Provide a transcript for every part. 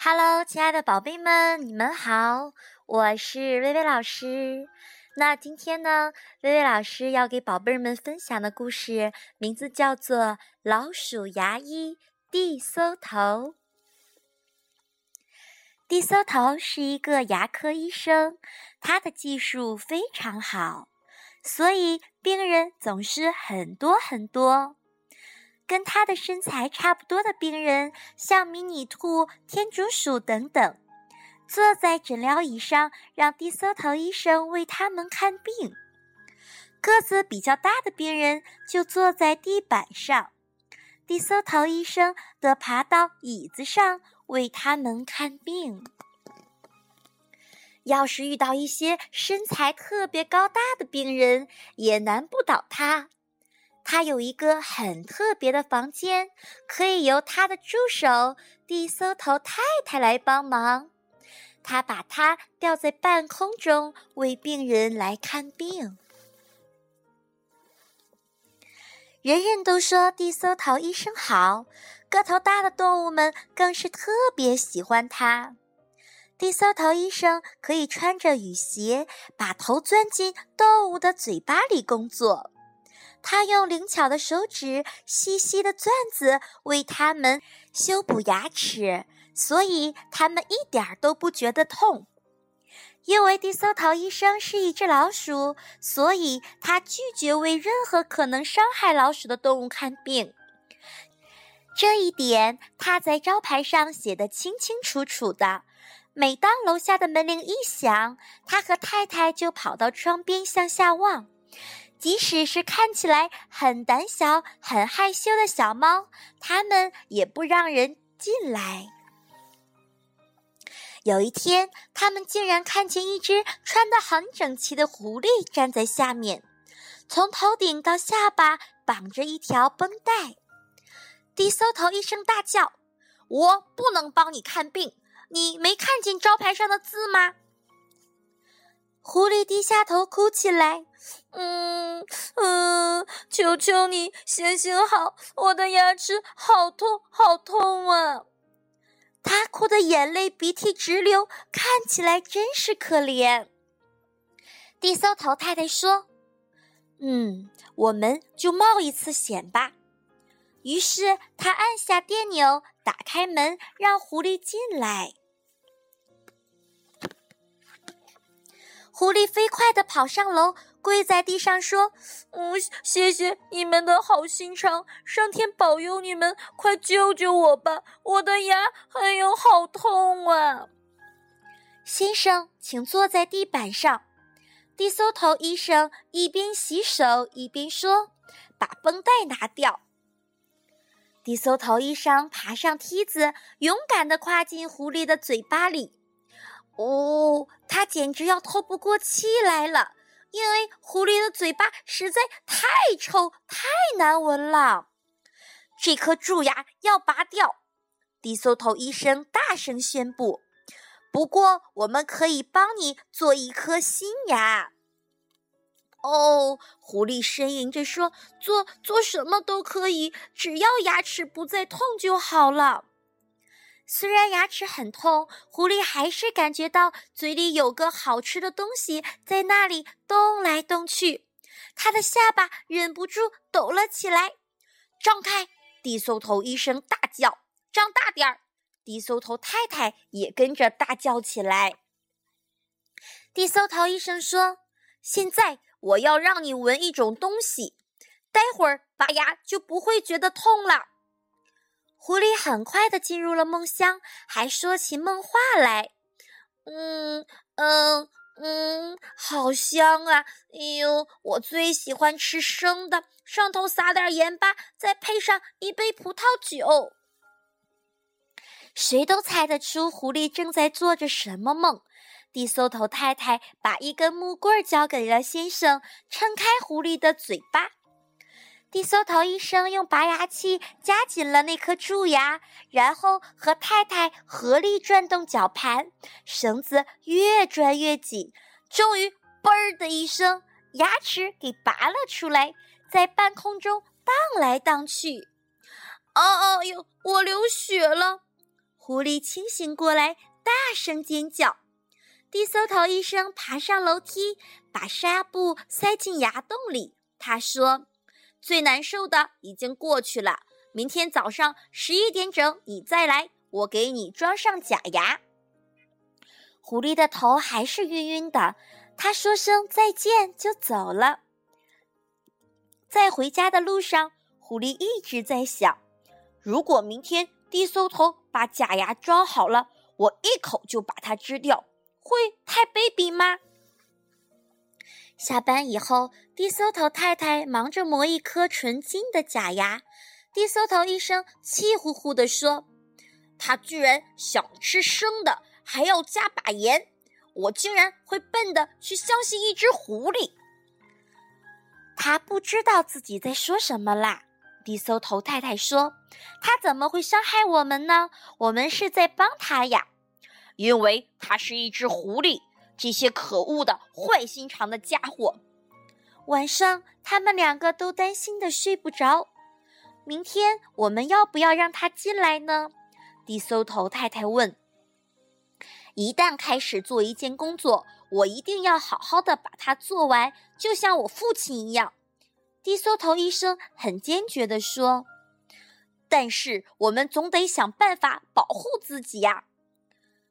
Hello，亲爱的宝贝们，你们好，我是薇薇老师。那今天呢，薇薇老师要给宝贝们分享的故事名字叫做《老鼠牙医地搜头》。地搜头是一个牙科医生，他的技术非常好，所以病人总是很多很多。跟他的身材差不多的病人，像迷你兔、天竺鼠等等，坐在诊疗椅上，让低搜头医生为他们看病。个子比较大的病人就坐在地板上，低搜头医生得爬到椅子上为他们看病。要是遇到一些身材特别高大的病人，也难不倒他。他有一个很特别的房间，可以由他的助手地搜头太太来帮忙。他把它吊在半空中，为病人来看病。人人都说地搜头医生好，个头大的动物们更是特别喜欢他。地搜头医生可以穿着雨鞋，把头钻进动物的嘴巴里工作。他用灵巧的手指、细细的钻子为它们修补牙齿，所以它们一点儿都不觉得痛。因为地搜头医生是一只老鼠，所以他拒绝为任何可能伤害老鼠的动物看病。这一点他在招牌上写得清清楚楚的。每当楼下的门铃一响，他和太太就跑到窗边向下望。即使是看起来很胆小、很害羞的小猫，它们也不让人进来。有一天，他们竟然看见一只穿得很整齐的狐狸站在下面，从头顶到下巴绑着一条绷带。低搜头一声大叫：“我不能帮你看病，你没看见招牌上的字吗？”狐狸低下头哭起来，嗯嗯，求求你行行好，我的牙齿好痛好痛啊！他哭得眼泪鼻涕直流，看起来真是可怜。地搜头太太说：“嗯，我们就冒一次险吧。”于是他按下电钮，打开门，让狐狸进来。狐狸飞快地跑上楼，跪在地上说：“嗯，谢谢你们的好心肠，上天保佑你们，快救救我吧！我的牙还有好痛啊！”先生，请坐在地板上。地搜头医生一边洗手一边说：“把绷带拿掉。”地搜头医生爬上梯子，勇敢地跨进狐狸的嘴巴里。哦，他简直要透不过气来了，因为狐狸的嘴巴实在太臭、太难闻了。这颗蛀牙要拔掉，低搜头医生大声宣布。不过，我们可以帮你做一颗新牙。哦，狐狸呻吟着说：“做做什么都可以，只要牙齿不再痛就好了。”虽然牙齿很痛，狐狸还是感觉到嘴里有个好吃的东西在那里动来动去，它的下巴忍不住抖了起来。张开！低搜头医生大叫：“张大点儿！”低搜头太太也跟着大叫起来。低搜头医生说：“现在我要让你闻一种东西，待会儿拔牙就不会觉得痛了。”狐狸很快的进入了梦乡，还说起梦话来。嗯嗯嗯，好香啊！哎呦，我最喜欢吃生的，上头撒点盐巴，再配上一杯葡萄酒。谁都猜得出狐狸正在做着什么梦。地搜头太太把一根木棍交给了先生，撑开狐狸的嘴巴。地搜头医生用拔牙器夹紧了那颗蛀牙，然后和太太合力转动绞盘，绳子越转越紧，终于“嘣”的一声，牙齿给拔了出来，在半空中荡来荡去。哦哦哟，我流血了！狐狸清醒过来，大声尖叫。地搜头医生爬上楼梯，把纱布塞进牙洞里。他说：“最难受的已经过去了，明天早上十一点整你再来，我给你装上假牙。”狐狸的头还是晕晕的，他说声再见就走了。在回家的路上，狐狸一直在想：如果明天低搜头把假牙装好了，我一口就把它吃掉。会太卑鄙吗？下班以后，低搜头太太忙着磨一颗纯金的假牙。低搜头医生气呼呼地说：“他居然想吃生的，还要加把盐！我竟然会笨的去相信一只狐狸。”他不知道自己在说什么啦。低搜头太太说：“他怎么会伤害我们呢？我们是在帮他呀。”因为他是一只狐狸，这些可恶的、坏心肠的家伙。晚上，他们两个都担心的睡不着。明天我们要不要让他进来呢？低搜头太太问。一旦开始做一件工作，我一定要好好的把它做完，就像我父亲一样。低搜头医生很坚决地说。但是我们总得想办法保护自己呀。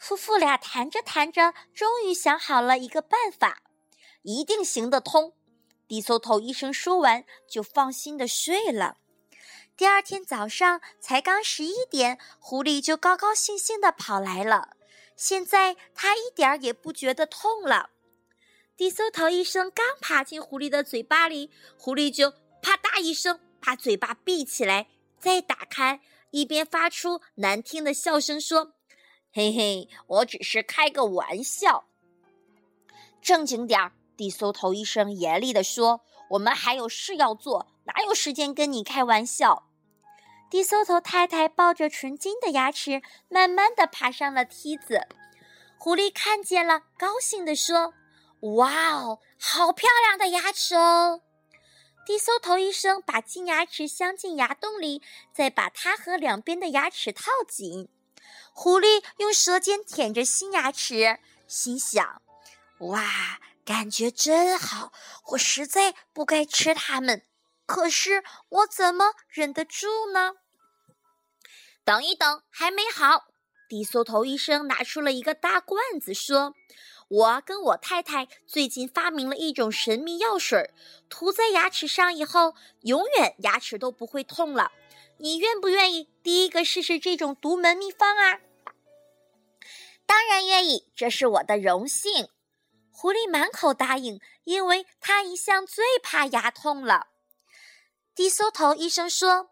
夫妇俩谈着谈着，终于想好了一个办法，一定行得通。低搜头医生说完，就放心的睡了。第二天早上才刚十一点，狐狸就高高兴兴的跑来了。现在它一点儿也不觉得痛了。低搜头医生刚爬进狐狸的嘴巴里，狐狸就啪嗒一声把嘴巴闭起来，再打开，一边发出难听的笑声说。嘿嘿，我只是开个玩笑。正经点儿，低搜头医生严厉地说：“我们还有事要做，哪有时间跟你开玩笑？”低搜头太太抱着纯金的牙齿，慢慢的爬上了梯子。狐狸看见了，高兴地说：“哇哦，好漂亮的牙齿哦！”低搜头医生把金牙齿镶进牙洞里，再把它和两边的牙齿套紧。狐狸用舌尖舔着新牙齿，心想：“哇，感觉真好！我实在不该吃它们，可是我怎么忍得住呢？”等一等，还没好。低缩头医生拿出了一个大罐子，说：“我跟我太太最近发明了一种神秘药水，涂在牙齿上以后，永远牙齿都不会痛了。”你愿不愿意第一个试试这种独门秘方啊？当然愿意，这是我的荣幸。狐狸满口答应，因为他一向最怕牙痛了。低搜头医生说：“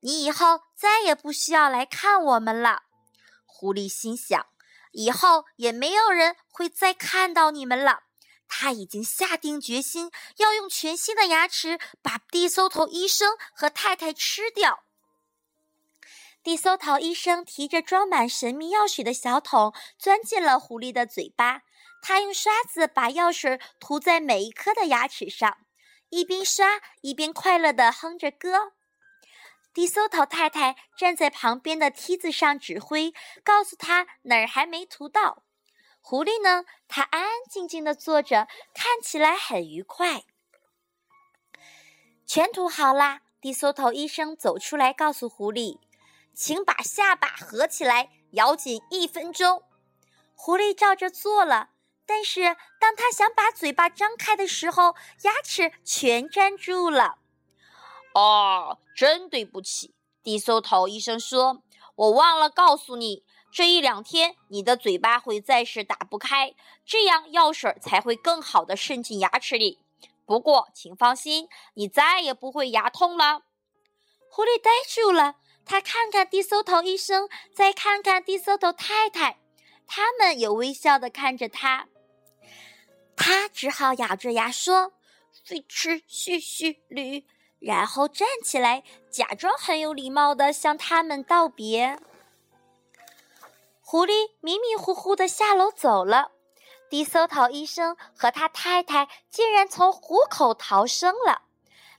你以后再也不需要来看我们了。”狐狸心想：“以后也没有人会再看到你们了。”他已经下定决心要用全新的牙齿把低搜头医生和太太吃掉。低搜头医生提着装满神秘药水的小桶，钻进了狐狸的嘴巴。他用刷子把药水涂在每一颗的牙齿上，一边刷一边快乐地哼着歌。低搜头太太站在旁边的梯子上指挥，告诉他哪儿还没涂到。狐狸呢？它安安静静地坐着，看起来很愉快。全涂好啦！低搜头医生走出来，告诉狐狸。请把下巴合起来，咬紧一分钟。狐狸照着做了，但是当他想把嘴巴张开的时候，牙齿全粘住了。哦，真对不起，低搜头医生说：“我忘了告诉你，这一两天你的嘴巴会暂时打不开，这样药水才会更好的渗进牙齿里。不过，请放心，你再也不会牙痛了。”狐狸呆住了。他看看低搜头医生，再看看低搜头太太，他们也微笑的看着他。他只好咬着牙说：“飞驰嘘嘘驴。”然后站起来，假装很有礼貌的向他们道别。狐狸迷迷糊糊的下楼走了。低搜头医生和他太太竟然从虎口逃生了。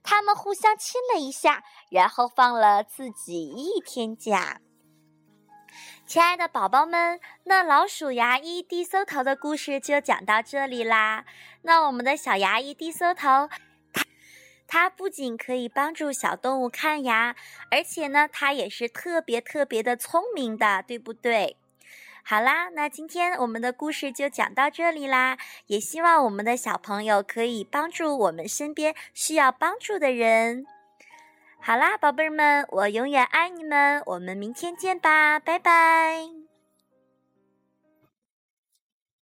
他们互相亲了一下，然后放了自己一天假。亲爱的宝宝们，那老鼠牙医低搜头的故事就讲到这里啦。那我们的小牙医低搜头，它它不仅可以帮助小动物看牙，而且呢，它也是特别特别的聪明的，对不对？好啦，那今天我们的故事就讲到这里啦。也希望我们的小朋友可以帮助我们身边需要帮助的人。好啦，宝贝儿们，我永远爱你们。我们明天见吧，拜拜。